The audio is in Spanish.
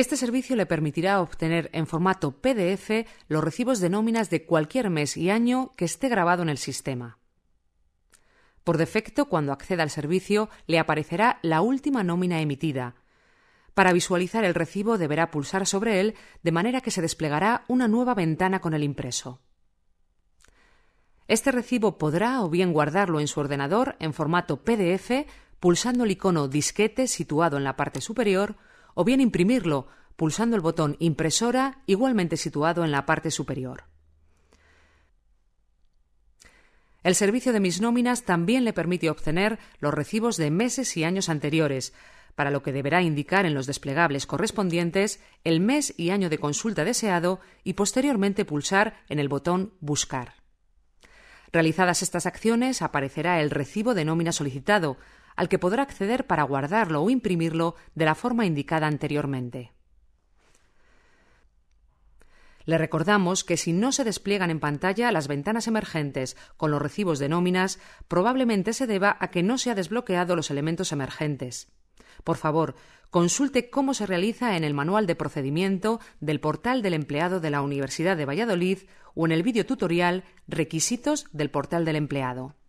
Este servicio le permitirá obtener en formato PDF los recibos de nóminas de cualquier mes y año que esté grabado en el sistema. Por defecto, cuando acceda al servicio, le aparecerá la última nómina emitida. Para visualizar el recibo deberá pulsar sobre él de manera que se desplegará una nueva ventana con el impreso. Este recibo podrá o bien guardarlo en su ordenador en formato PDF pulsando el icono disquete situado en la parte superior o bien imprimirlo pulsando el botón impresora igualmente situado en la parte superior. El servicio de mis nóminas también le permite obtener los recibos de meses y años anteriores, para lo que deberá indicar en los desplegables correspondientes el mes y año de consulta deseado y posteriormente pulsar en el botón Buscar. Realizadas estas acciones, aparecerá el recibo de nómina solicitado, al que podrá acceder para guardarlo o imprimirlo de la forma indicada anteriormente. Le recordamos que si no se despliegan en pantalla las ventanas emergentes con los recibos de nóminas, probablemente se deba a que no se ha desbloqueado los elementos emergentes. Por favor, consulte cómo se realiza en el manual de procedimiento del portal del empleado de la Universidad de Valladolid o en el vídeo tutorial Requisitos del portal del empleado.